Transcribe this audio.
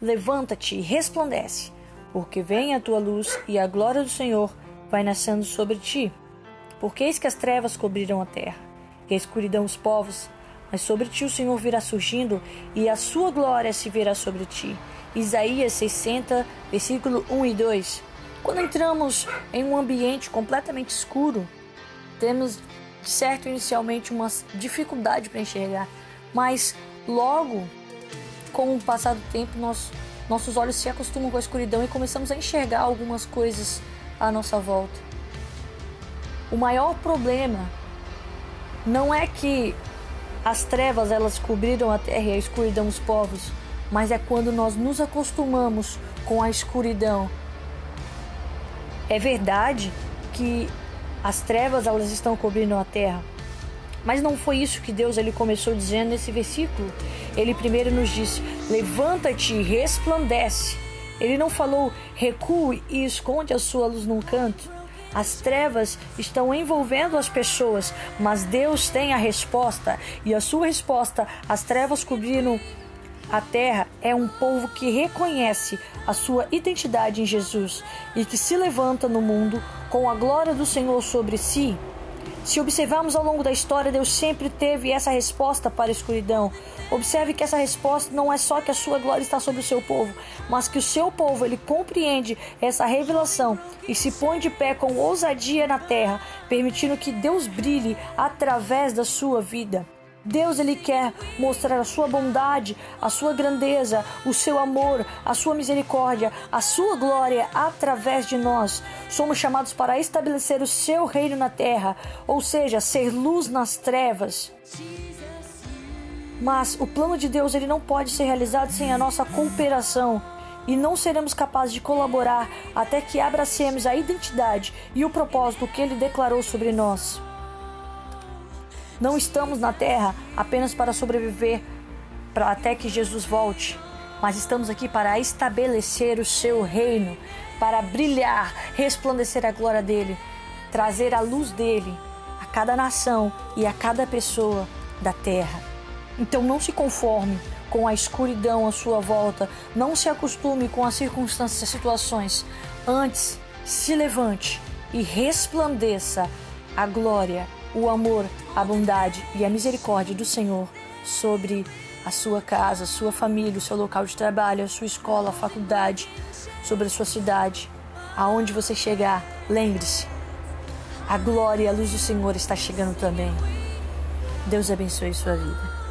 levanta-te e resplandece, porque vem a tua luz e a glória do Senhor vai nascendo sobre ti. Porque eis que as trevas cobriram a terra, e a escuridão os povos, mas sobre ti o Senhor virá surgindo, e a sua glória se verá sobre ti. Isaías 60, versículo 1 e 2. Quando entramos em um ambiente completamente escuro, temos certo inicialmente uma dificuldade para enxergar, mas logo com o passar do tempo nós, nossos olhos se acostumam com a escuridão e começamos a enxergar algumas coisas à nossa volta. O maior problema não é que as trevas elas cobriram a terra e a escuridão os povos, mas é quando nós nos acostumamos com a escuridão é verdade que as trevas elas estão cobrindo a terra. Mas não foi isso que Deus ele começou dizendo nesse versículo. Ele primeiro nos disse: "Levanta-te resplandece". Ele não falou: "Recue e esconde a sua luz num canto". As trevas estão envolvendo as pessoas, mas Deus tem a resposta e a sua resposta às trevas cobrindo a terra é um povo que reconhece a sua identidade em Jesus e que se levanta no mundo com a glória do Senhor sobre si. Se observarmos ao longo da história, Deus sempre teve essa resposta para a escuridão. Observe que essa resposta não é só que a sua glória está sobre o seu povo, mas que o seu povo ele compreende essa revelação e se põe de pé com ousadia na terra, permitindo que Deus brilhe através da sua vida. Deus ele quer mostrar a sua bondade, a sua grandeza, o seu amor, a sua misericórdia, a sua glória através de nós. Somos chamados para estabelecer o seu reino na terra, ou seja, ser luz nas trevas. Mas o plano de Deus ele não pode ser realizado sem a nossa cooperação e não seremos capazes de colaborar até que abracemos a identidade e o propósito que ele declarou sobre nós. Não estamos na terra apenas para sobreviver para até que Jesus volte, mas estamos aqui para estabelecer o seu reino, para brilhar, resplandecer a glória dele, trazer a luz dele a cada nação e a cada pessoa da terra. Então não se conforme com a escuridão à sua volta, não se acostume com as circunstâncias e situações. Antes, se levante e resplandeça a glória o amor, a bondade e a misericórdia do Senhor sobre a sua casa, a sua família, o seu local de trabalho, a sua escola, a faculdade, sobre a sua cidade. Aonde você chegar, lembre-se, a glória e a luz do Senhor está chegando também. Deus abençoe sua vida.